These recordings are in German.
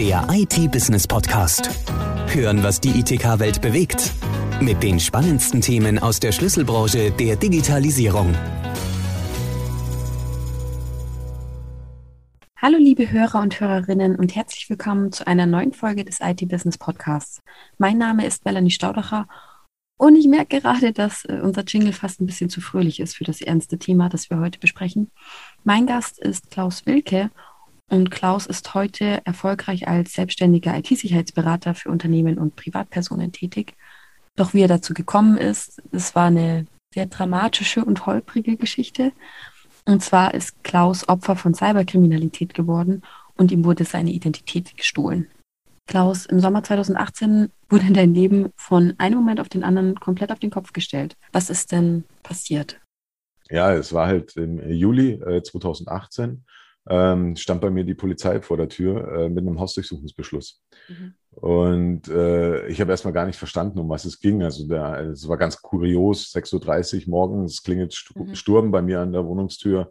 Der IT-Business-Podcast. Hören, was die ITK-Welt bewegt. Mit den spannendsten Themen aus der Schlüsselbranche der Digitalisierung. Hallo liebe Hörer und Hörerinnen und herzlich willkommen zu einer neuen Folge des IT-Business Podcasts. Mein Name ist Melanie Staudacher und ich merke gerade, dass äh, unser Jingle fast ein bisschen zu fröhlich ist für das ernste Thema, das wir heute besprechen. Mein Gast ist Klaus Wilke und Klaus ist heute erfolgreich als selbstständiger IT-Sicherheitsberater für Unternehmen und Privatpersonen tätig. Doch wie er dazu gekommen ist, es war eine sehr dramatische und holprige Geschichte. Und zwar ist Klaus Opfer von Cyberkriminalität geworden und ihm wurde seine Identität gestohlen. Klaus, im Sommer 2018 wurde dein Leben von einem Moment auf den anderen komplett auf den Kopf gestellt. Was ist denn passiert? Ja, es war halt im Juli äh, 2018, ähm, stand bei mir die Polizei vor der Tür äh, mit einem Hausdurchsuchungsbeschluss. Mhm. Und äh, ich habe erstmal gar nicht verstanden, um was es ging. Also es war ganz kurios, 6.30 Uhr morgens, es klingelt mhm. Sturm bei mir an der Wohnungstür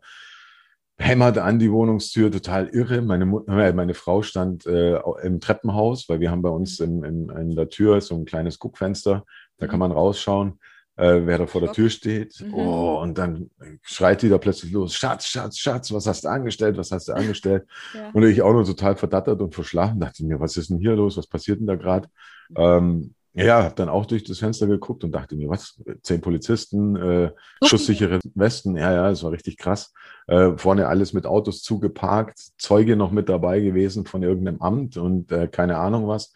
hämmert an die Wohnungstür, total irre. Meine, äh, meine Frau stand äh, im Treppenhaus, weil wir haben bei uns in, in, in, der Tür so ein kleines Guckfenster, da kann mhm. man rausschauen, äh, wer da vor der Tür steht. Mhm. Oh, und dann schreit die da plötzlich los, Schatz, Schatz, Schatz, was hast du angestellt, was hast du angestellt? Ja. Und ich auch nur total verdattert und verschlafen, dachte mir, was ist denn hier los, was passiert denn da gerade? Mhm. Ähm, ja, habe dann auch durch das Fenster geguckt und dachte mir, was? Zehn Polizisten, äh, schusssichere Westen, ja, ja, das war richtig krass. Äh, vorne alles mit Autos zugeparkt, Zeuge noch mit dabei gewesen von irgendeinem Amt und äh, keine Ahnung was.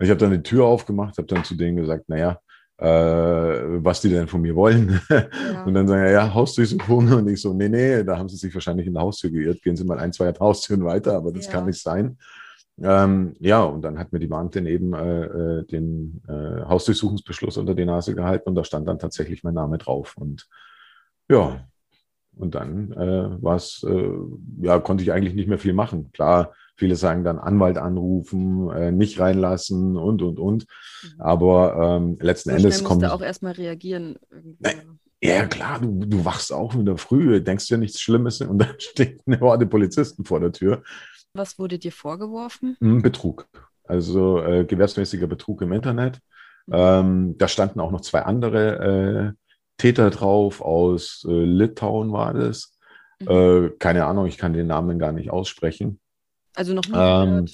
Ich habe dann die Tür aufgemacht, habe dann zu denen gesagt, naja, äh, was die denn von mir wollen. Ja. Und dann sagen, ja, ja, Hausdurchsuchung. Und ich so, nee, nee, da haben sie sich wahrscheinlich in der Haustür geirrt. Gehen Sie mal ein, zwei Haustüren weiter, aber das ja. kann nicht sein. Ähm, ja, und dann hat mir die Beamtin eben äh, äh, den äh, Hausdurchsuchungsbeschluss unter die Nase gehalten und da stand dann tatsächlich mein Name drauf. Und ja, und dann äh, war es, äh, ja, konnte ich eigentlich nicht mehr viel machen. Klar, viele sagen dann Anwalt anrufen, äh, nicht reinlassen und, und, und. Mhm. Aber ähm, letzten so Endes kommt. Du auch erstmal reagieren. Ja, klar, du, du wachst auch wieder früh, denkst dir nichts Schlimmes und dann steht eine Horde Polizisten vor der Tür. Was wurde dir vorgeworfen? Hm, Betrug. Also äh, gewährsmäßiger Betrug im Internet. Mhm. Ähm, da standen auch noch zwei andere äh, Täter drauf. Aus äh, Litauen war das. Mhm. Äh, keine Ahnung, ich kann den Namen gar nicht aussprechen. Also noch nie ähm,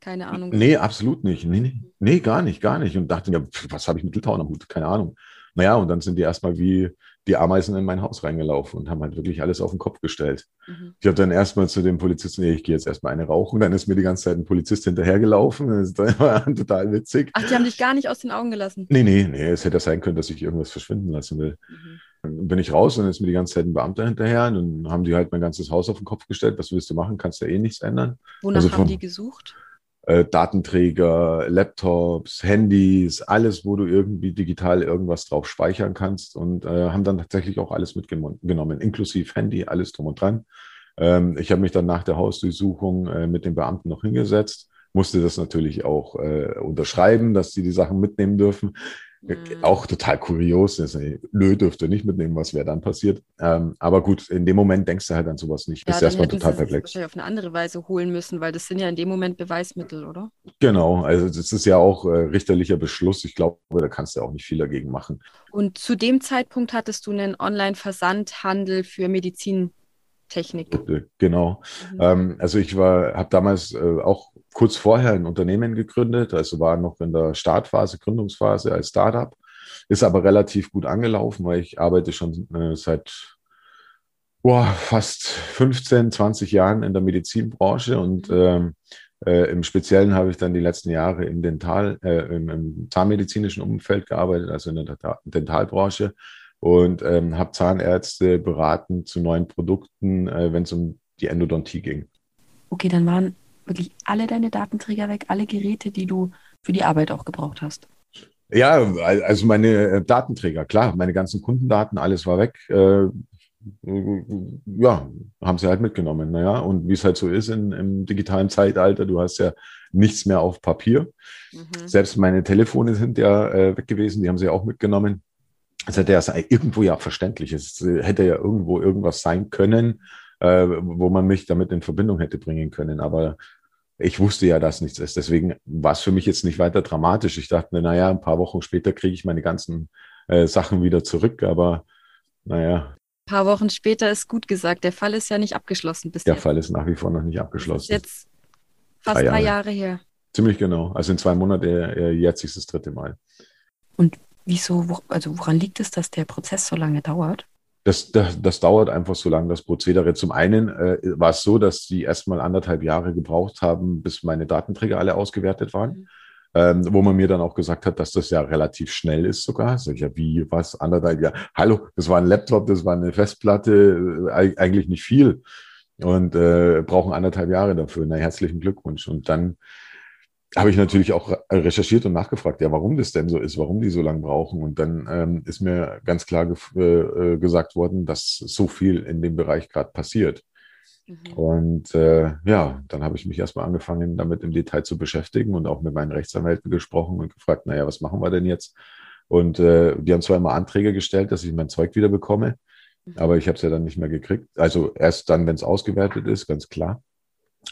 Keine Ahnung. Nee, absolut nicht. Nee, nee, nee, gar nicht, gar nicht. Und dachte mir, was habe ich mit Litauen am Hut? Keine Ahnung. Naja, und dann sind die erstmal wie die Ameisen in mein Haus reingelaufen und haben halt wirklich alles auf den Kopf gestellt. Mhm. Ich habe dann erstmal zu dem Polizisten, nee, ich gehe jetzt erstmal eine rauchen. Dann ist mir die ganze Zeit ein Polizist hinterhergelaufen. Das war total witzig. Ach, die haben dich gar nicht aus den Augen gelassen? Nee, nee, nee. Es hätte sein können, dass ich irgendwas verschwinden lassen will. Mhm. Dann bin ich raus und dann ist mir die ganze Zeit ein Beamter hinterher. Und dann haben die halt mein ganzes Haus auf den Kopf gestellt. Was willst du machen? Kannst ja eh nichts ändern. Wonach also haben die gesucht? Äh, Datenträger, Laptops, Handys, alles, wo du irgendwie digital irgendwas drauf speichern kannst und äh, haben dann tatsächlich auch alles mitgenommen, inklusive Handy, alles drum und dran. Ähm, ich habe mich dann nach der Hausdurchsuchung äh, mit den Beamten noch hingesetzt, musste das natürlich auch äh, unterschreiben, dass sie die Sachen mitnehmen dürfen. Mhm. Auch total kurios. Nö, dürfte nicht mitnehmen, was wäre dann passiert. Ähm, aber gut, in dem Moment denkst du halt an sowas nicht. Ja, Bist erstmal total perplex. wahrscheinlich auf eine andere Weise holen müssen, weil das sind ja in dem Moment Beweismittel, oder? Genau, also das ist ja auch äh, richterlicher Beschluss. Ich glaube, da kannst du auch nicht viel dagegen machen. Und zu dem Zeitpunkt hattest du einen Online-Versandhandel für Medizin Technik. Äh, genau. Mhm. Ähm, also ich war, habe damals äh, auch kurz vorher ein Unternehmen gegründet, also war noch in der Startphase, Gründungsphase als Startup, ist aber relativ gut angelaufen, weil ich arbeite schon äh, seit boah, fast 15, 20 Jahren in der Medizinbranche und mhm. ähm, äh, im Speziellen habe ich dann die letzten Jahre im Dental, äh, im, im zahnmedizinischen Umfeld gearbeitet, also in der Dentalbranche und ähm, habe Zahnärzte beraten zu neuen Produkten, äh, wenn es um die Endodontie ging. Okay, dann waren wirklich alle deine Datenträger weg, alle Geräte, die du für die Arbeit auch gebraucht hast. Ja, also meine äh, Datenträger, klar, meine ganzen Kundendaten, alles war weg. Äh, ja, haben sie halt mitgenommen. Naja, und wie es halt so ist in, im digitalen Zeitalter, du hast ja nichts mehr auf Papier. Mhm. Selbst meine Telefone sind ja äh, weg gewesen, die haben sie auch mitgenommen. Das hätte ja irgendwo ja verständlich. Es hätte ja irgendwo irgendwas sein können, äh, wo man mich damit in Verbindung hätte bringen können. Aber ich wusste ja, dass nichts ist. Deswegen war es für mich jetzt nicht weiter dramatisch. Ich dachte mir, naja, ein paar Wochen später kriege ich meine ganzen äh, Sachen wieder zurück, aber naja. Ein paar Wochen später ist gut gesagt. Der Fall ist ja nicht abgeschlossen bis Der jetzt. Fall ist nach wie vor noch nicht abgeschlossen. jetzt fast drei Jahre. drei Jahre her. Ziemlich genau. Also in zwei Monaten, äh, jetzt ist das dritte Mal. Und wieso, wo, also woran liegt es, dass der Prozess so lange dauert? Das, das, das dauert einfach so lange, das Prozedere. Zum einen äh, war es so, dass die erstmal anderthalb Jahre gebraucht haben, bis meine Datenträger alle ausgewertet waren. Mhm. Ähm, wo man mir dann auch gesagt hat, dass das ja relativ schnell ist sogar. Sag ich ja, wie, was, anderthalb Jahre? Hallo, das war ein Laptop, das war eine Festplatte, äh, eigentlich nicht viel. Und äh, brauchen anderthalb Jahre dafür. Na, herzlichen Glückwunsch. Und dann habe ich natürlich auch recherchiert und nachgefragt, ja, warum das denn so ist, warum die so lange brauchen. Und dann ähm, ist mir ganz klar ge äh, äh, gesagt worden, dass so viel in dem Bereich gerade passiert. Mhm. Und äh, ja, dann habe ich mich erstmal angefangen, damit im Detail zu beschäftigen und auch mit meinen Rechtsanwälten gesprochen und gefragt, naja, was machen wir denn jetzt? Und äh, die haben zwar immer Anträge gestellt, dass ich mein Zeug wieder bekomme, mhm. aber ich habe es ja dann nicht mehr gekriegt. Also erst dann, wenn es ausgewertet ist, ganz klar.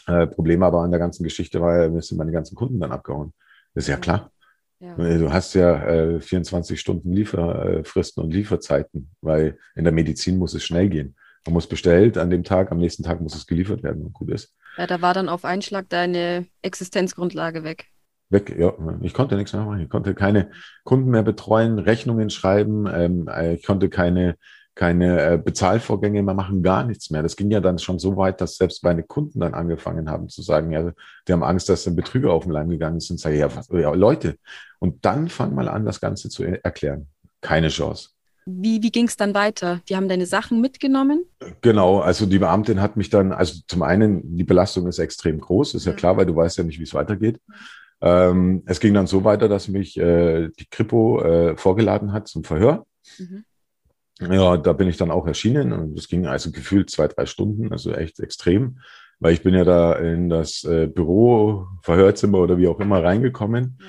Äh, Problem aber an der ganzen Geschichte war ja, mir sind meine ganzen Kunden dann abgehauen. Das ist ja klar. Ja. Du hast ja äh, 24 Stunden Lieferfristen und Lieferzeiten, weil in der Medizin muss es schnell gehen. Man muss bestellt an dem Tag, am nächsten Tag muss es geliefert werden und gut ist. Ja, da war dann auf einen Schlag deine Existenzgrundlage weg. Weg, ja. Ich konnte nichts mehr machen. Ich konnte keine Kunden mehr betreuen, Rechnungen schreiben. Ähm, ich konnte keine keine äh, Bezahlvorgänge mehr machen, gar nichts mehr. Das ging ja dann schon so weit, dass selbst meine Kunden dann angefangen haben zu sagen, ja, die haben Angst, dass dann Betrüger auf den Leim gegangen sind. Sage ja, was, ja, Leute. Und dann fang mal an, das Ganze zu erklären. Keine Chance. Wie, wie ging es dann weiter? Die haben deine Sachen mitgenommen? Genau, also die Beamtin hat mich dann, also zum einen, die Belastung ist extrem groß, ist ja mhm. klar, weil du weißt ja nicht, wie es weitergeht. Ähm, es ging dann so weiter, dass mich äh, die Kripo äh, vorgeladen hat zum Verhör. Mhm. Ja, da bin ich dann auch erschienen und es ging also gefühlt zwei, drei Stunden, also echt extrem, weil ich bin ja da in das äh, Büro, Verhörzimmer oder wie auch immer reingekommen ja.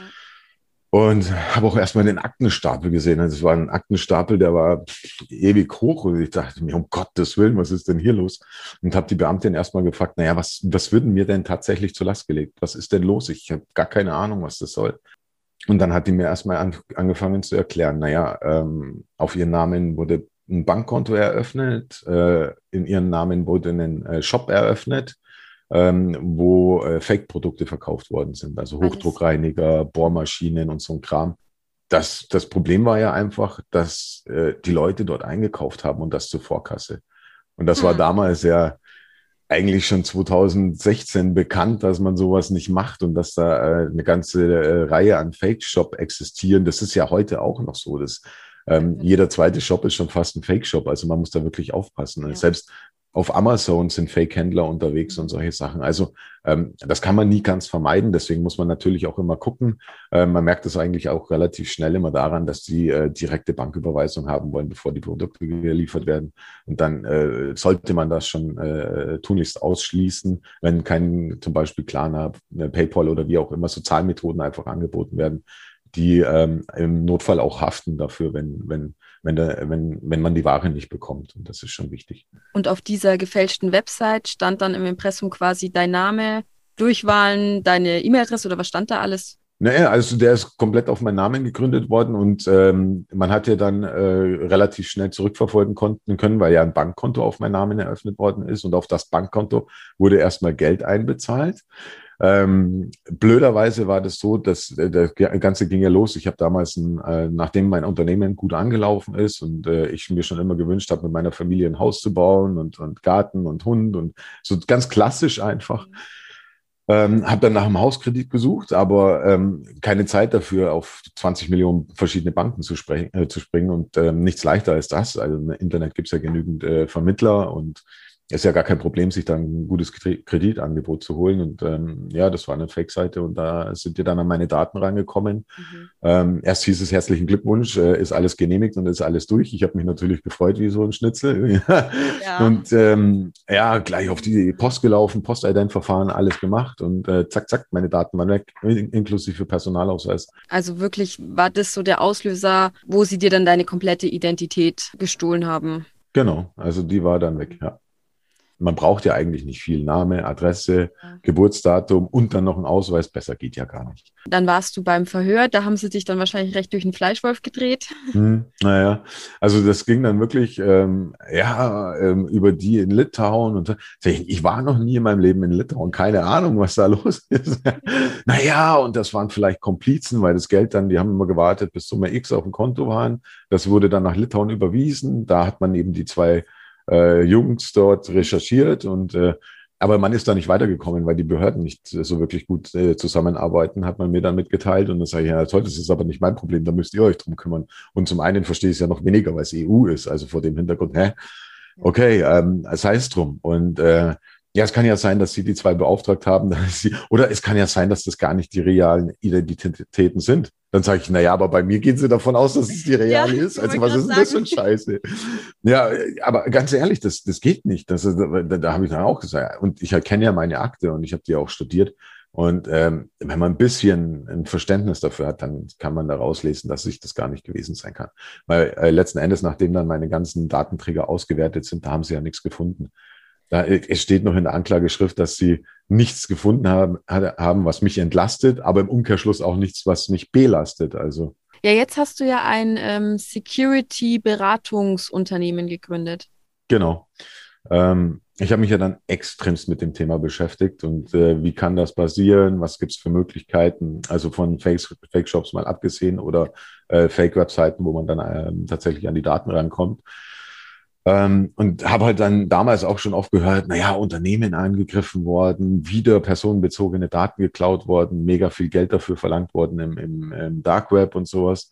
und habe auch erstmal den Aktenstapel gesehen. Also es war ein Aktenstapel, der war ewig hoch und ich dachte mir, um Gottes Willen, was ist denn hier los? Und habe die Beamtin erstmal gefragt, naja, was, was würden mir denn tatsächlich zur Last gelegt? Was ist denn los? Ich habe gar keine Ahnung, was das soll. Und dann hat die mir erstmal an, angefangen zu erklären, naja, ähm, auf ihren Namen wurde ein Bankkonto eröffnet, äh, in ihren Namen wurde ein äh, Shop eröffnet, ähm, wo äh, Fake-Produkte verkauft worden sind, also Hochdruckreiniger, Bohrmaschinen und so ein Kram. Das, das Problem war ja einfach, dass äh, die Leute dort eingekauft haben und das zur Vorkasse. Und das hm. war damals ja eigentlich schon 2016 bekannt, dass man sowas nicht macht und dass da äh, eine ganze äh, Reihe an Fake-Shop existieren. Das ist ja heute auch noch so. dass ähm, jeder zweite Shop ist schon fast ein Fake-Shop. Also man muss da wirklich aufpassen. Ja. Selbst auf Amazon sind Fake-Händler unterwegs und solche Sachen. Also ähm, das kann man nie ganz vermeiden. Deswegen muss man natürlich auch immer gucken. Ähm, man merkt das eigentlich auch relativ schnell immer daran, dass die äh, direkte Banküberweisung haben wollen, bevor die Produkte geliefert werden. Und dann äh, sollte man das schon äh, tunlichst ausschließen, wenn kein zum Beispiel Klarna, äh, PayPal oder wie auch immer so Zahlmethoden einfach angeboten werden, die ähm, im Notfall auch haften dafür, wenn, wenn wenn, der, wenn, wenn man die Ware nicht bekommt. Und das ist schon wichtig. Und auf dieser gefälschten Website stand dann im Impressum quasi dein Name, Durchwahlen, deine E-Mail-Adresse oder was stand da alles? Naja, also der ist komplett auf meinen Namen gegründet worden und ähm, man hat ja dann äh, relativ schnell zurückverfolgen konnten können, weil ja ein Bankkonto auf meinen Namen eröffnet worden ist und auf das Bankkonto wurde erstmal Geld einbezahlt. Ähm, blöderweise war das so, dass äh, das Ganze ging ja los. Ich habe damals, ein, äh, nachdem mein Unternehmen gut angelaufen ist und äh, ich mir schon immer gewünscht habe, mit meiner Familie ein Haus zu bauen und, und Garten und Hund und so ganz klassisch einfach. Ähm, habe dann nach einem Hauskredit gesucht, aber ähm, keine Zeit dafür, auf 20 Millionen verschiedene Banken zu, äh, zu springen und ähm, nichts leichter als das. Also im Internet gibt es ja genügend äh, Vermittler und ist ja gar kein Problem, sich dann ein gutes Kreditangebot zu holen. Und ähm, ja, das war eine Fake-Seite und da sind die dann an meine Daten rangekommen. Mhm. Ähm, erst hieß es herzlichen Glückwunsch, äh, ist alles genehmigt und ist alles durch. Ich habe mich natürlich gefreut wie so ein Schnitzel. ja. Und ähm, ja, gleich auf die Post gelaufen, Postident-Verfahren, alles gemacht und äh, zack, zack, meine Daten waren weg, inklusive Personalausweis. Also wirklich war das so der Auslöser, wo sie dir dann deine komplette Identität gestohlen haben? Genau, also die war dann weg, ja. Man braucht ja eigentlich nicht viel. Name, Adresse, ja. Geburtsdatum und dann noch ein Ausweis. Besser geht ja gar nicht. Dann warst du beim Verhör, da haben sie dich dann wahrscheinlich recht durch den Fleischwolf gedreht. Hm, naja, also das ging dann wirklich, ähm, ja, ähm, über die in Litauen. Und ich war noch nie in meinem Leben in Litauen, keine Ahnung, was da los ist. naja, und das waren vielleicht Komplizen, weil das Geld dann, die haben immer gewartet, bis Summe X auf dem Konto waren. Das wurde dann nach Litauen überwiesen. Da hat man eben die zwei äh, Jungs dort recherchiert und äh, aber man ist da nicht weitergekommen, weil die Behörden nicht so wirklich gut äh, zusammenarbeiten, hat man mir dann mitgeteilt. Und dann sage ich, ja toll, das ist aber nicht mein Problem, da müsst ihr euch drum kümmern. Und zum einen verstehe ich es ja noch weniger, weil es EU ist, also vor dem Hintergrund, hä? Okay, ähm, es drum. Und äh, ja, es kann ja sein, dass Sie die zwei beauftragt haben, Sie, oder es kann ja sein, dass das gar nicht die realen Identitäten sind. Dann sage ich, na ja, aber bei mir gehen Sie davon aus, dass es die reale ja, ist. Also was ist denn das für ein Scheiße? Ja, aber ganz ehrlich, das, das geht nicht. Das, da, da habe ich dann auch gesagt. Und ich erkenne ja meine Akte und ich habe die auch studiert. Und ähm, wenn man ein bisschen ein Verständnis dafür hat, dann kann man da rauslesen, dass sich das gar nicht gewesen sein kann. Weil äh, letzten Endes, nachdem dann meine ganzen Datenträger ausgewertet sind, da haben sie ja nichts gefunden. Da, es steht noch in der Anklageschrift, dass sie nichts gefunden haben, haben, was mich entlastet, aber im Umkehrschluss auch nichts, was mich belastet. Also. Ja, jetzt hast du ja ein ähm, Security-Beratungsunternehmen gegründet. Genau. Ähm, ich habe mich ja dann extremst mit dem Thema beschäftigt und äh, wie kann das passieren? Was gibt es für Möglichkeiten? Also von Fake-Shops mal abgesehen oder äh, Fake-Webseiten, wo man dann äh, tatsächlich an die Daten rankommt. Ähm, und habe halt dann damals auch schon oft gehört, naja, Unternehmen angegriffen worden, wieder personenbezogene Daten geklaut worden, mega viel Geld dafür verlangt worden im, im, im Dark Web und sowas.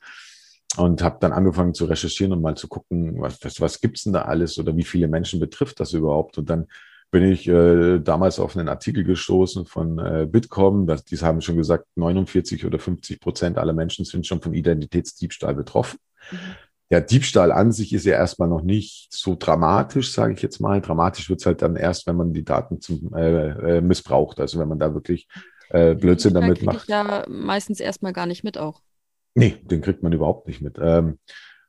Und habe dann angefangen zu recherchieren und mal zu gucken, was, was, was gibt's denn da alles oder wie viele Menschen betrifft das überhaupt. Und dann bin ich äh, damals auf einen Artikel gestoßen von äh, Bitkom. Das, die haben schon gesagt, 49 oder 50 Prozent aller Menschen sind schon von Identitätsdiebstahl betroffen. Mhm der Diebstahl an sich ist ja erstmal noch nicht so dramatisch, sage ich jetzt mal. Dramatisch wird es halt dann erst, wenn man die Daten zum äh, äh, missbraucht, also wenn man da wirklich äh, Blödsinn damit macht. Ich ja meistens erstmal gar nicht mit auch. Nee, den kriegt man überhaupt nicht mit. Ähm,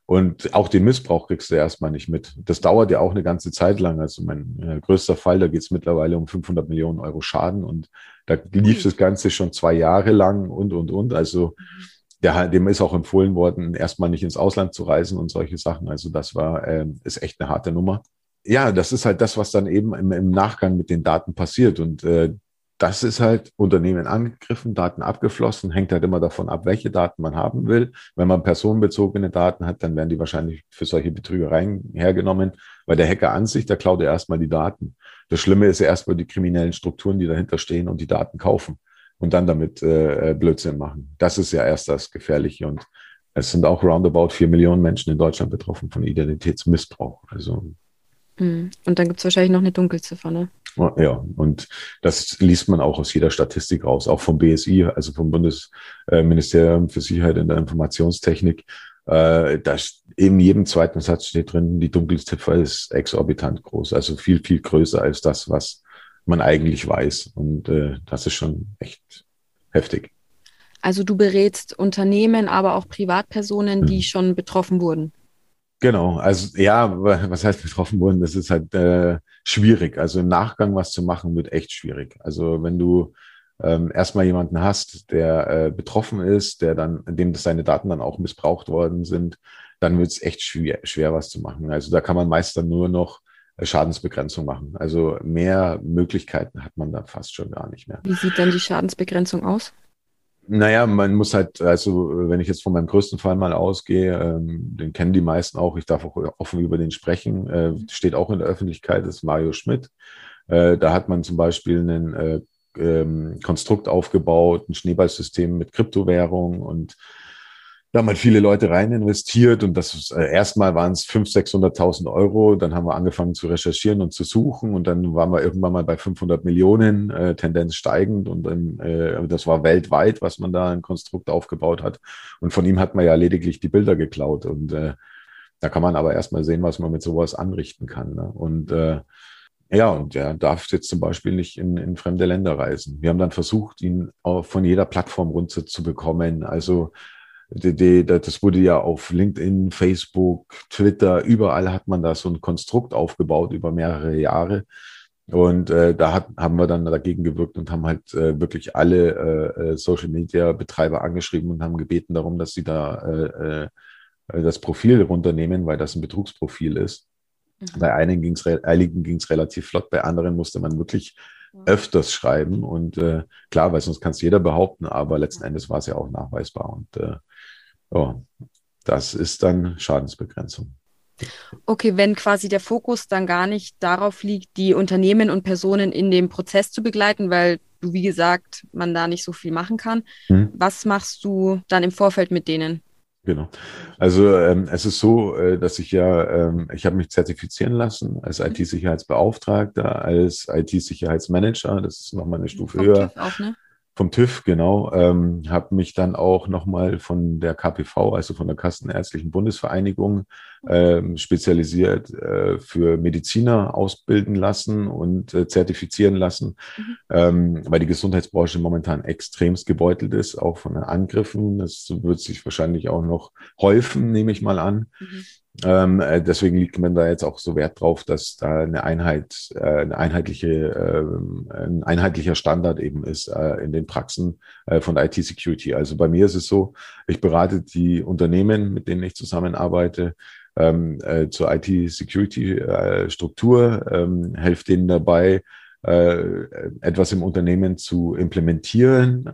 und auch den Missbrauch kriegst du erstmal nicht mit. Das dauert ja auch eine ganze Zeit lang. Also mein äh, größter Fall, da geht es mittlerweile um 500 Millionen Euro Schaden und da lief das Ganze schon zwei Jahre lang und, und, und. Also mhm der, dem ist auch empfohlen worden, erstmal nicht ins Ausland zu reisen und solche Sachen. Also das war, äh, ist echt eine harte Nummer. Ja, das ist halt das, was dann eben im, im Nachgang mit den Daten passiert. Und äh, das ist halt Unternehmen angegriffen, Daten abgeflossen, hängt halt immer davon ab, welche Daten man haben will. Wenn man personenbezogene Daten hat, dann werden die wahrscheinlich für solche Betrügereien hergenommen, weil der Hacker an sich, der klaut ja erstmal die Daten. Das Schlimme ist ja erstmal die kriminellen Strukturen, die dahinter stehen und die Daten kaufen und dann damit äh, Blödsinn machen. Das ist ja erst das Gefährliche. Und es sind auch roundabout vier Millionen Menschen in Deutschland betroffen von Identitätsmissbrauch. Also hm. und dann gibt es wahrscheinlich noch eine Dunkelziffer, ne? Ja, und das liest man auch aus jeder Statistik raus, auch vom BSI, also vom Bundesministerium für Sicherheit in der Informationstechnik. Äh, da in jedem zweiten Satz steht drin, die Dunkelziffer ist exorbitant groß, also viel, viel größer als das, was man eigentlich weiß. Und äh, das ist schon echt heftig. Also du berätst Unternehmen, aber auch Privatpersonen, die mhm. schon betroffen wurden. Genau, also ja, was heißt betroffen wurden? Das ist halt äh, schwierig. Also im Nachgang was zu machen, wird echt schwierig. Also wenn du ähm, erstmal jemanden hast, der äh, betroffen ist, der dann, dem seine Daten dann auch missbraucht worden sind, dann wird es echt schwer, schwer, was zu machen. Also da kann man meist dann nur noch Schadensbegrenzung machen. Also mehr Möglichkeiten hat man da fast schon gar nicht mehr. Wie sieht dann die Schadensbegrenzung aus? Naja, man muss halt, also wenn ich jetzt von meinem größten Fall mal ausgehe, ähm, den kennen die meisten auch, ich darf auch offen über den sprechen, äh, steht auch in der Öffentlichkeit, das ist Mario Schmidt. Äh, da hat man zum Beispiel ein äh, ähm, Konstrukt aufgebaut, ein Schneeballsystem mit Kryptowährung und da haben halt viele Leute rein investiert und das äh, erstmal waren es 500.000, 600.000 Euro. Dann haben wir angefangen zu recherchieren und zu suchen und dann waren wir irgendwann mal bei 500 Millionen, äh, Tendenz steigend und dann, äh, das war weltweit, was man da ein Konstrukt aufgebaut hat. Und von ihm hat man ja lediglich die Bilder geklaut und äh, da kann man aber erstmal sehen, was man mit sowas anrichten kann. Ne? Und äh, ja, und er darf jetzt zum Beispiel nicht in, in fremde Länder reisen. Wir haben dann versucht, ihn von jeder Plattform runter zu bekommen. Also das wurde ja auf LinkedIn, Facebook, Twitter, überall hat man da so ein Konstrukt aufgebaut über mehrere Jahre. Und äh, da hat, haben wir dann dagegen gewirkt und haben halt äh, wirklich alle äh, äh Social Media Betreiber angeschrieben und haben gebeten darum, dass sie da äh, äh, das Profil runternehmen, weil das ein Betrugsprofil ist. Mhm. Bei einigen ging es einigen ging's relativ flott, bei anderen musste man wirklich öfters schreiben. Und äh, klar, weil sonst kann es jeder behaupten, aber letzten Endes war es ja auch nachweisbar. Und äh, oh, das ist dann Schadensbegrenzung. Okay, wenn quasi der Fokus dann gar nicht darauf liegt, die Unternehmen und Personen in dem Prozess zu begleiten, weil du, wie gesagt, man da nicht so viel machen kann. Hm. Was machst du dann im Vorfeld mit denen? Genau. Also ähm, es ist so, äh, dass ich ja, ähm, ich habe mich zertifizieren lassen als mhm. IT-Sicherheitsbeauftragter, als IT-Sicherheitsmanager. Das ist nochmal eine Stufe höher. Auch, ne? Vom TÜV, genau, ähm, habe mich dann auch nochmal von der KPV, also von der Kassenärztlichen Bundesvereinigung, ähm, spezialisiert äh, für Mediziner ausbilden lassen und äh, zertifizieren lassen, mhm. ähm, weil die Gesundheitsbranche momentan extremst gebeutelt ist, auch von den Angriffen. Das wird sich wahrscheinlich auch noch häufen, nehme ich mal an. Mhm. Ähm, äh, deswegen liegt man da jetzt auch so Wert drauf, dass da eine Einheit, äh, eine einheitliche, äh, ein einheitlicher Standard eben ist äh, in den Praxen äh, von IT-Security. Also bei mir ist es so, ich berate die Unternehmen, mit denen ich zusammenarbeite, ähm, äh, zur IT-Security-Struktur, ähm, helfe denen dabei, etwas im Unternehmen zu implementieren.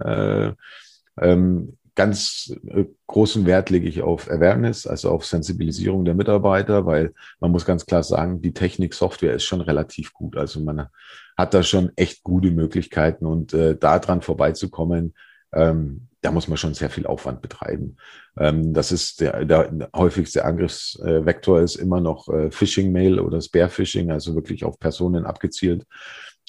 Ähm, ganz äh, großen Wert lege ich auf Awareness, also auf Sensibilisierung der Mitarbeiter, weil man muss ganz klar sagen, die Technik, Software ist schon relativ gut. Also man hat da schon echt gute Möglichkeiten und äh, daran vorbeizukommen, ähm, da muss man schon sehr viel Aufwand betreiben. Ähm, das ist der, der häufigste Angriffsvektor ist immer noch äh, Phishing-Mail oder Spare-Phishing, also wirklich auf Personen abgezielt.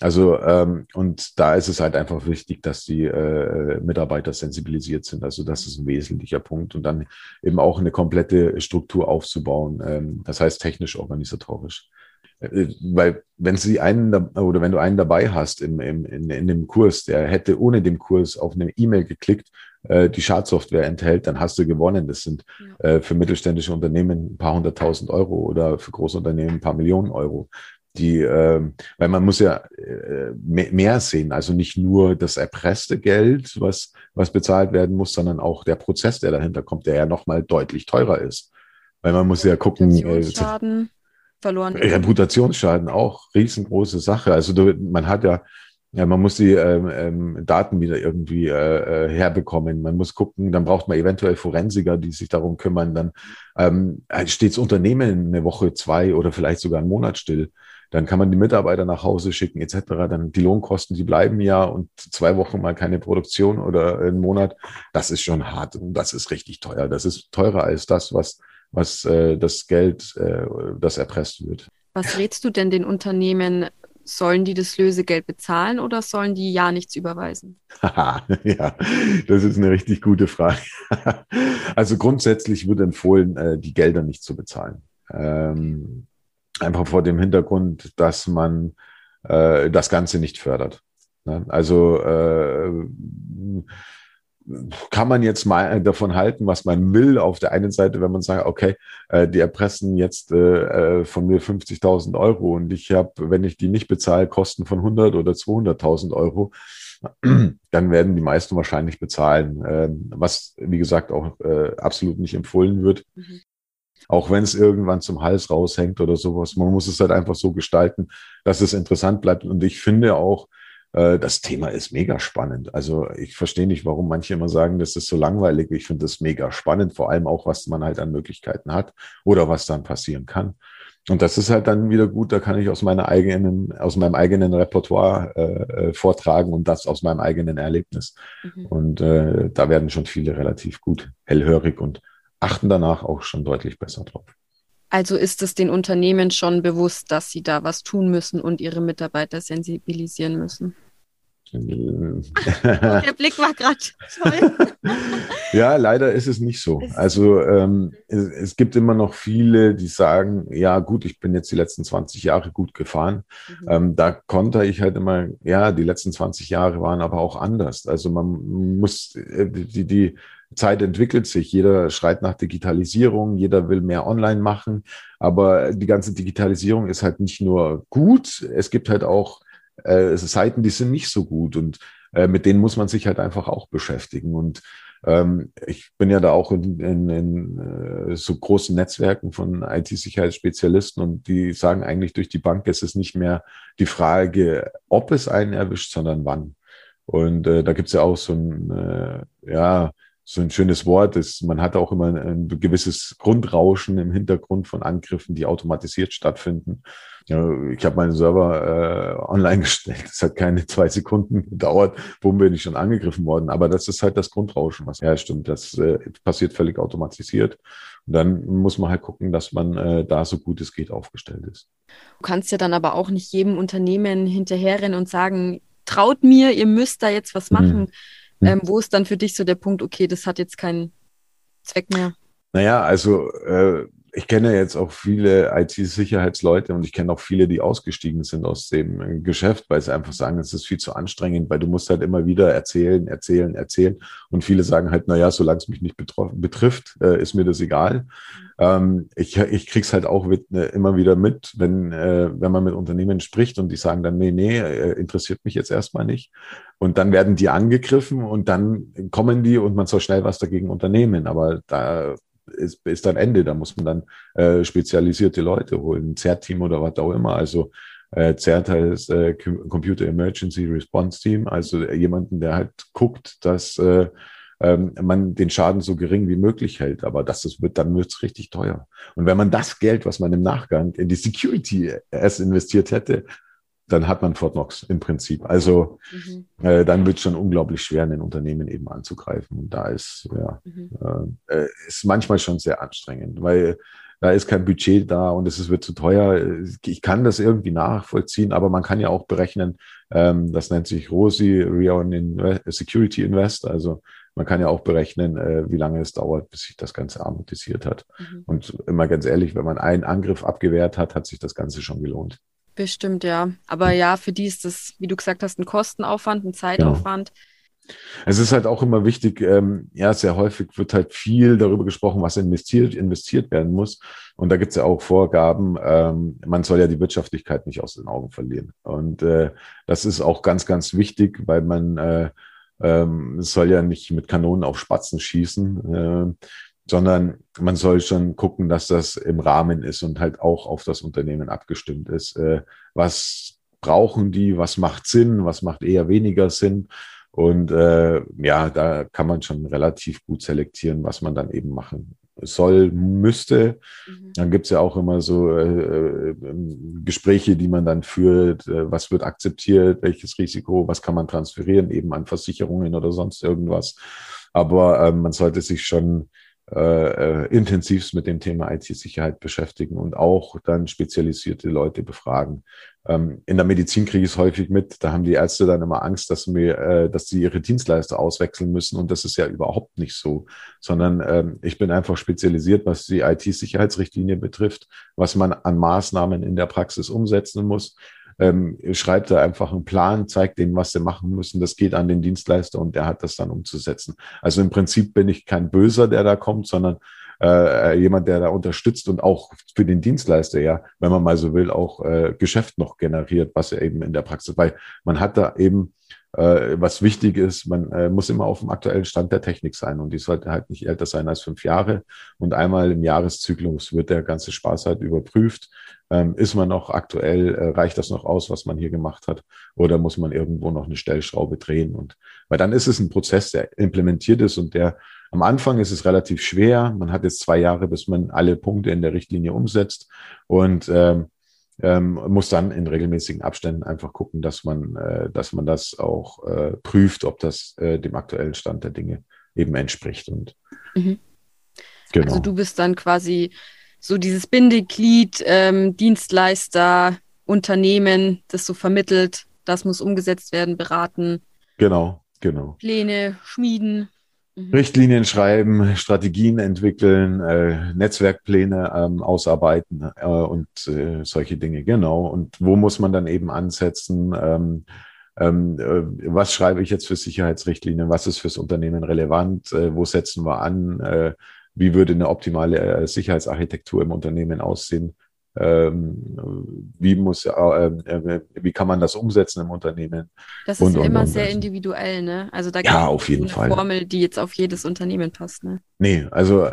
Also ähm, und da ist es halt einfach wichtig, dass die äh, Mitarbeiter sensibilisiert sind. Also das ist ein wesentlicher Punkt und dann eben auch eine komplette Struktur aufzubauen. Ähm, das heißt technisch, organisatorisch. Äh, weil wenn sie einen oder wenn du einen dabei hast im, im, in, in dem Kurs, der hätte ohne den Kurs auf eine E-Mail geklickt, äh, die Schadsoftware enthält, dann hast du gewonnen. Das sind ja. äh, für mittelständische Unternehmen ein paar hunderttausend Euro oder für Großunternehmen ein paar Millionen Euro die, äh, weil man muss ja äh, mehr sehen, also nicht nur das erpresste Geld, was, was bezahlt werden muss, sondern auch der Prozess, der dahinter kommt, der ja nochmal deutlich teurer ist. Weil man muss ja gucken. Äh, Reputationsschaden, äh, verloren. Reputationsschaden auch, riesengroße Sache. Also du, man hat ja, ja, man muss die ähm, ähm, Daten wieder irgendwie äh, äh, herbekommen. Man muss gucken, dann braucht man eventuell Forensiker, die sich darum kümmern. Dann ähm, steht das Unternehmen eine Woche, zwei oder vielleicht sogar einen Monat still dann kann man die Mitarbeiter nach Hause schicken etc. Dann die Lohnkosten, die bleiben ja und zwei Wochen mal keine Produktion oder einen Monat, das ist schon hart und das ist richtig teuer. Das ist teurer als das, was, was äh, das Geld, äh, das erpresst wird. Was rätst du denn den Unternehmen? Sollen die das Lösegeld bezahlen oder sollen die ja nichts überweisen? ja, das ist eine richtig gute Frage. also grundsätzlich wird empfohlen, äh, die Gelder nicht zu bezahlen. Einfach vor dem Hintergrund, dass man äh, das Ganze nicht fördert. Ne? Also äh, kann man jetzt mal davon halten, was man will. Auf der einen Seite, wenn man sagt, okay, äh, die erpressen jetzt äh, äh von mir 50.000 Euro und ich habe, wenn ich die nicht bezahle, Kosten von 100 oder 200.000 Euro, dann werden die meisten wahrscheinlich bezahlen, was wie gesagt auch absolut nicht empfohlen wird. Mhm. Auch wenn es irgendwann zum Hals raushängt oder sowas. Man muss es halt einfach so gestalten, dass es interessant bleibt. Und ich finde auch, äh, das Thema ist mega spannend. Also ich verstehe nicht, warum manche immer sagen, das ist so langweilig. Ich finde das mega spannend, vor allem auch, was man halt an Möglichkeiten hat oder was dann passieren kann. Und das ist halt dann wieder gut, da kann ich aus meiner eigenen, aus meinem eigenen Repertoire äh, äh vortragen und das aus meinem eigenen Erlebnis. Mhm. Und äh, da werden schon viele relativ gut hellhörig und achten danach auch schon deutlich besser drauf. Also ist es den Unternehmen schon bewusst, dass sie da was tun müssen und ihre Mitarbeiter sensibilisieren müssen? Der Blick war gerade ja, leider ist es nicht so. Also ähm, es, es, gibt immer noch viele, die sagen, ja gut, ich bin jetzt die letzten 20 Jahre gut gefahren. Mhm. Ähm, da konnte ich halt immer, ja, die letzten 20 Jahre waren aber auch anders. Also man muss äh, die, die Zeit entwickelt sich. Jeder schreit nach Digitalisierung, jeder will mehr online machen. Aber die ganze Digitalisierung ist halt nicht nur gut, es gibt halt auch äh, Seiten, die sind nicht so gut und äh, mit denen muss man sich halt einfach auch beschäftigen. Und ähm, ich bin ja da auch in, in, in äh, so großen Netzwerken von IT-Sicherheitsspezialisten und die sagen eigentlich durch die Bank, es ist nicht mehr die Frage, ob es einen erwischt, sondern wann. Und äh, da gibt es ja auch so ein, äh, ja, so ein schönes Wort ist, man hat auch immer ein, gewisses Grundrauschen im Hintergrund von Angriffen, die automatisiert stattfinden. Ich habe meinen Server äh, online gestellt. Es hat keine zwei Sekunden gedauert, wo bin ich schon angegriffen worden. Aber das ist halt das Grundrauschen, was ja stimmt. Das äh, passiert völlig automatisiert. Und dann muss man halt gucken, dass man äh, da so gut es geht aufgestellt ist. Du kannst ja dann aber auch nicht jedem Unternehmen hinterherrennen und sagen, traut mir, ihr müsst da jetzt was machen. Mhm hm. Ähm, wo ist dann für dich so der Punkt, okay, das hat jetzt keinen Zweck mehr? Naja, also äh, ich kenne jetzt auch viele IT-Sicherheitsleute und ich kenne auch viele, die ausgestiegen sind aus dem Geschäft, weil sie einfach sagen, es ist viel zu anstrengend, weil du musst halt immer wieder erzählen, erzählen, erzählen. Und viele sagen halt, na ja, solange es mich nicht betrifft, äh, ist mir das egal. Ähm, ich ich krieg's halt auch mit, äh, immer wieder mit, wenn, äh, wenn man mit Unternehmen spricht und die sagen dann, nee, nee, äh, interessiert mich jetzt erstmal nicht. Und dann werden die angegriffen und dann kommen die und man soll schnell was dagegen unternehmen. Aber da ist, ist dann Ende. Da muss man dann äh, spezialisierte Leute holen, ein CERT-Team oder was auch immer. Also äh, CERT heißt äh, Computer Emergency Response Team, also jemanden, der halt guckt, dass äh, ähm, man den Schaden so gering wie möglich hält. Aber das ist, wird, dann wird es richtig teuer. Und wenn man das Geld, was man im Nachgang in die Security erst investiert hätte, dann hat man Fort Knox im Prinzip. Also mhm. äh, dann wird es schon unglaublich schwer, ein Unternehmen eben anzugreifen. Und da ist, ja, mhm. äh, ist manchmal schon sehr anstrengend, weil da ist kein Budget da und es wird zu teuer. Ich kann das irgendwie nachvollziehen, aber man kann ja auch berechnen, ähm, das nennt sich ROSI, Reon in Security Invest. Also man kann ja auch berechnen, äh, wie lange es dauert, bis sich das Ganze amortisiert hat. Mhm. Und immer ganz ehrlich, wenn man einen Angriff abgewehrt hat, hat sich das Ganze schon gelohnt. Bestimmt, ja. Aber ja, für die ist das, wie du gesagt hast, ein Kostenaufwand, ein Zeitaufwand. Genau. Es ist halt auch immer wichtig, ähm, ja, sehr häufig wird halt viel darüber gesprochen, was investiert, investiert werden muss. Und da gibt es ja auch Vorgaben, ähm, man soll ja die Wirtschaftlichkeit nicht aus den Augen verlieren. Und äh, das ist auch ganz, ganz wichtig, weil man äh, ähm, soll ja nicht mit Kanonen auf Spatzen schießen. Äh, sondern man soll schon gucken, dass das im Rahmen ist und halt auch auf das Unternehmen abgestimmt ist. Äh, was brauchen die? Was macht Sinn? Was macht eher weniger Sinn? Und äh, ja, da kann man schon relativ gut selektieren, was man dann eben machen soll, müsste. Mhm. Dann gibt's ja auch immer so äh, äh, Gespräche, die man dann führt, äh, was wird akzeptiert, welches Risiko, was kann man transferieren, eben an Versicherungen oder sonst irgendwas. Aber äh, man sollte sich schon äh, äh, intensivst mit dem Thema IT-Sicherheit beschäftigen und auch dann spezialisierte Leute befragen. Ähm, in der Medizin kriege ich es häufig mit, da haben die Ärzte dann immer Angst, dass, mir, äh, dass sie ihre Dienstleister auswechseln müssen und das ist ja überhaupt nicht so, sondern ähm, ich bin einfach spezialisiert, was die IT-Sicherheitsrichtlinie betrifft, was man an Maßnahmen in der Praxis umsetzen muss ähm, schreibt er einfach einen Plan, zeigt denen, was sie machen müssen. Das geht an den Dienstleister und der hat das dann umzusetzen. Also im Prinzip bin ich kein Böser, der da kommt, sondern äh, jemand, der da unterstützt und auch für den Dienstleister ja, wenn man mal so will, auch äh, Geschäft noch generiert, was er eben in der Praxis, weil man hat da eben äh, was wichtig ist, man äh, muss immer auf dem aktuellen Stand der Technik sein und die sollte halt nicht älter sein als fünf Jahre. Und einmal im Jahreszyklus wird der ganze Spaß halt überprüft. Ähm, ist man noch aktuell, äh, reicht das noch aus, was man hier gemacht hat? Oder muss man irgendwo noch eine Stellschraube drehen? Und weil dann ist es ein Prozess, der implementiert ist und der am Anfang ist es relativ schwer. Man hat jetzt zwei Jahre, bis man alle Punkte in der Richtlinie umsetzt. Und ähm, ähm, muss dann in regelmäßigen Abständen einfach gucken, dass man, äh, dass man das auch äh, prüft, ob das äh, dem aktuellen Stand der Dinge eben entspricht. Und mhm. genau. Also du bist dann quasi so dieses Bindeglied, ähm, Dienstleister, Unternehmen, das so vermittelt das muss umgesetzt werden, beraten. Genau, genau. Pläne schmieden. Mhm. Richtlinien schreiben, Strategien entwickeln, äh, Netzwerkpläne ähm, ausarbeiten äh, und äh, solche Dinge, genau. Und wo muss man dann eben ansetzen? Ähm, ähm, äh, was schreibe ich jetzt für Sicherheitsrichtlinien? Was ist fürs Unternehmen relevant? Äh, wo setzen wir an? Äh, wie würde eine optimale Sicherheitsarchitektur im Unternehmen aussehen? Ähm, wie muss, äh, äh, wie kann man das umsetzen im Unternehmen? Das ist und, ja immer und, sehr individuell, ne? Also da gibt ja, jeden eine Fall. Formel, die jetzt auf jedes Unternehmen passt, ne? Nee, also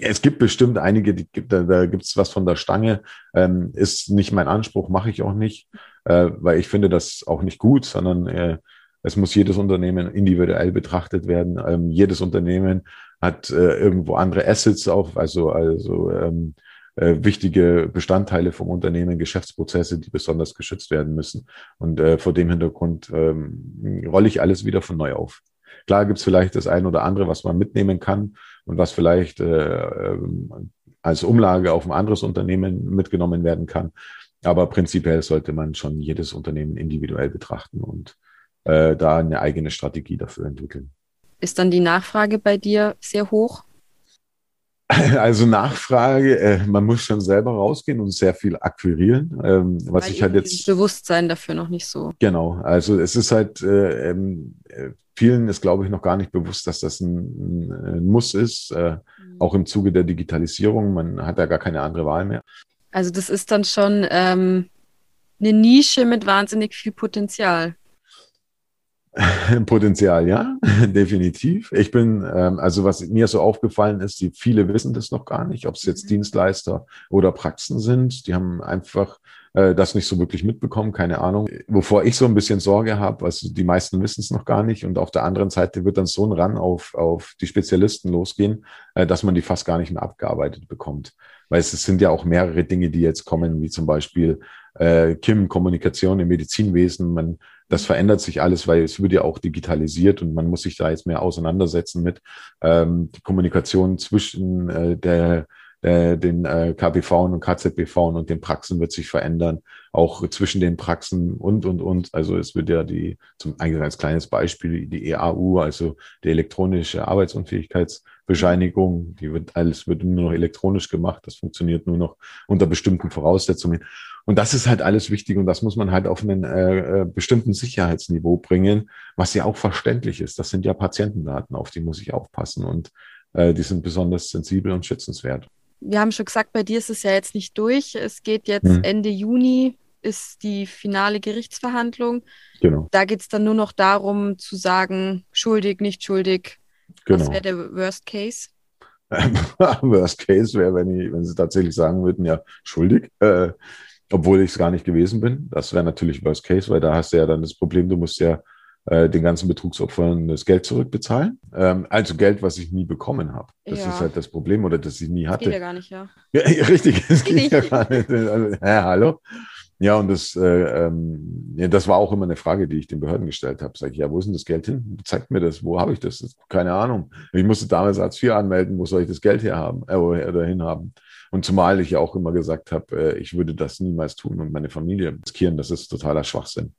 es gibt bestimmt einige, die gibt, da, da gibt es was von der Stange. Ähm, ist nicht mein Anspruch, mache ich auch nicht, äh, weil ich finde das auch nicht gut, sondern äh, es muss jedes Unternehmen individuell betrachtet werden. Ähm, jedes Unternehmen hat äh, irgendwo andere Assets auf, also also ähm, äh, wichtige Bestandteile vom Unternehmen, Geschäftsprozesse, die besonders geschützt werden müssen. Und äh, vor dem Hintergrund ähm, rolle ich alles wieder von neu auf. Klar gibt es vielleicht das eine oder andere, was man mitnehmen kann und was vielleicht äh, ähm, als Umlage auf ein anderes Unternehmen mitgenommen werden kann. Aber prinzipiell sollte man schon jedes Unternehmen individuell betrachten und äh, da eine eigene Strategie dafür entwickeln. Ist dann die Nachfrage bei dir sehr hoch? Also Nachfrage, äh, man muss schon selber rausgehen und sehr viel akquirieren. Ähm, was Weil ich halt jetzt. Bewusstsein dafür noch nicht so. Genau, also es ist halt, äh, ähm, äh, vielen ist, glaube ich, noch gar nicht bewusst, dass das ein, ein Muss ist, mhm. auch im Zuge der Digitalisierung. Man hat ja gar keine andere Wahl mehr. Also das ist dann schon ähm, eine Nische mit wahnsinnig viel Potenzial. Potenzial, ja, definitiv. Ich bin, ähm, also was mir so aufgefallen ist, die viele wissen das noch gar nicht, ob es jetzt mhm. Dienstleister oder Praxen sind. Die haben einfach äh, das nicht so wirklich mitbekommen, keine Ahnung. Wovor ich so ein bisschen Sorge habe, also die meisten wissen es noch gar nicht. Und auf der anderen Seite wird dann so ein Ran auf, auf die Spezialisten losgehen, äh, dass man die fast gar nicht mehr abgearbeitet bekommt. Weil es, es sind ja auch mehrere Dinge, die jetzt kommen, wie zum Beispiel äh, Kim, Kommunikation im Medizinwesen. Man das verändert sich alles, weil es wird ja auch digitalisiert und man muss sich da jetzt mehr auseinandersetzen mit ähm, die Kommunikation zwischen äh, der, der, den äh, KBV und KZBV und den Praxen wird sich verändern, auch zwischen den Praxen und, und, und. Also es wird ja die, zum eigentlich als kleines Beispiel, die EAU, also die elektronische Arbeitsunfähigkeitsbescheinigung, die wird alles wird nur noch elektronisch gemacht, das funktioniert nur noch unter bestimmten Voraussetzungen. Und das ist halt alles wichtig und das muss man halt auf einen äh, äh, bestimmten Sicherheitsniveau bringen, was ja auch verständlich ist. Das sind ja Patientendaten, auf die muss ich aufpassen und äh, die sind besonders sensibel und schützenswert. Wir haben schon gesagt, bei dir ist es ja jetzt nicht durch. Es geht jetzt hm. Ende Juni, ist die finale Gerichtsverhandlung. Genau. Da geht es dann nur noch darum zu sagen, schuldig, nicht schuldig. Genau. Was wäre der Worst Case? Worst Case wäre, wenn, wenn sie tatsächlich sagen würden, ja, schuldig. Äh, obwohl ich es gar nicht gewesen bin. Das wäre natürlich Worst Case, weil da hast du ja dann das Problem, du musst ja äh, den ganzen Betrugsopfern das Geld zurückbezahlen. Ähm, also Geld, was ich nie bekommen habe. Das ja. ist halt das Problem oder das ich nie hatte. Das geht ja gar nicht, ja. Ja, richtig, es geht, geht ja gar nicht. Also, ja, hallo. Ja, und das, äh, ähm, ja, das war auch immer eine Frage, die ich den Behörden gestellt habe. Sag ich, ja, wo ist denn das Geld hin? Zeigt mir das, wo habe ich das? das? Keine Ahnung. Ich musste damals Hartz IV anmelden, wo soll ich das Geld herhaben, äh, oder hinhaben? Und zumal ich ja auch immer gesagt habe, äh, ich würde das niemals tun und meine Familie riskieren, das ist totaler Schwachsinn.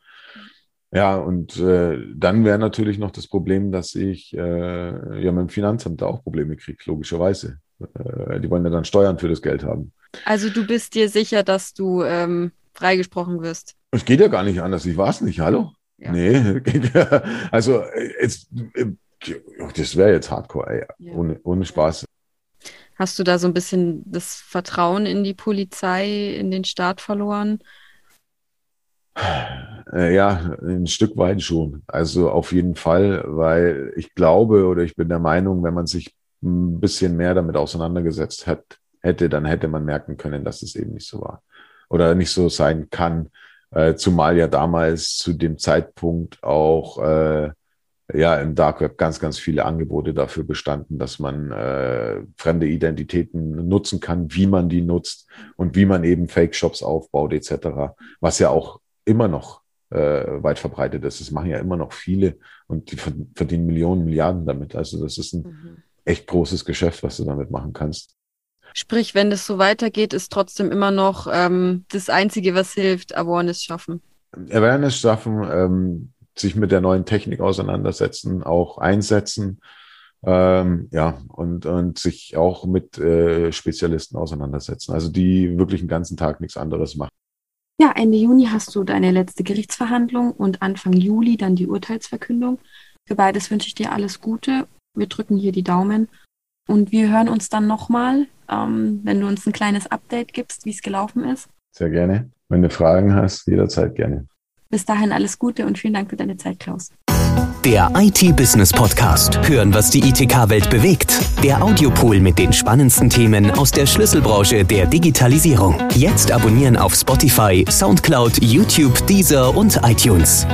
Ja, und äh, dann wäre natürlich noch das Problem, dass ich äh, ja mit dem Finanzamt da auch Probleme kriege, logischerweise. Äh, die wollen ja dann Steuern für das Geld haben. Also du bist dir sicher, dass du ähm, freigesprochen wirst? Es geht ja gar nicht anders. Ich war es nicht, hallo? Ja. Nee, also äh, jetzt, äh, das wäre jetzt Hardcore, ey. Ja. Ohne, ohne Spaß. Hast du da so ein bisschen das Vertrauen in die Polizei, in den Staat verloren? Äh, ja, ein Stück weit schon. Also auf jeden Fall, weil ich glaube oder ich bin der Meinung, wenn man sich ein bisschen mehr damit auseinandergesetzt hat, hätte, dann hätte man merken können, dass es eben nicht so war oder nicht so sein kann. Äh, zumal ja damals zu dem Zeitpunkt auch äh, ja im Dark Web ganz, ganz viele Angebote dafür bestanden, dass man äh, fremde Identitäten nutzen kann, wie man die nutzt und wie man eben Fake-Shops aufbaut etc., was ja auch immer noch äh, weit verbreitet ist. Das machen ja immer noch viele und die verdienen Millionen, Milliarden damit. Also das ist ein mhm. echt großes Geschäft, was du damit machen kannst. Sprich, wenn das so weitergeht, ist trotzdem immer noch ähm, das Einzige, was hilft, Awareness schaffen. Awareness schaffen, ähm, sich mit der neuen Technik auseinandersetzen, auch einsetzen, ähm, ja, und, und sich auch mit äh, Spezialisten auseinandersetzen, also die wirklich den ganzen Tag nichts anderes machen. Ja, Ende Juni hast du deine letzte Gerichtsverhandlung und Anfang Juli dann die Urteilsverkündung. Für beides wünsche ich dir alles Gute. Wir drücken hier die Daumen und wir hören uns dann nochmal, ähm, wenn du uns ein kleines Update gibst, wie es gelaufen ist. Sehr gerne. Wenn du Fragen hast, jederzeit gerne. Bis dahin alles Gute und vielen Dank für deine Zeit, Klaus. Der IT-Business Podcast. Hören, was die ITK-Welt bewegt. Der Audiopool mit den spannendsten Themen aus der Schlüsselbranche der Digitalisierung. Jetzt abonnieren auf Spotify, Soundcloud, YouTube, Deezer und iTunes.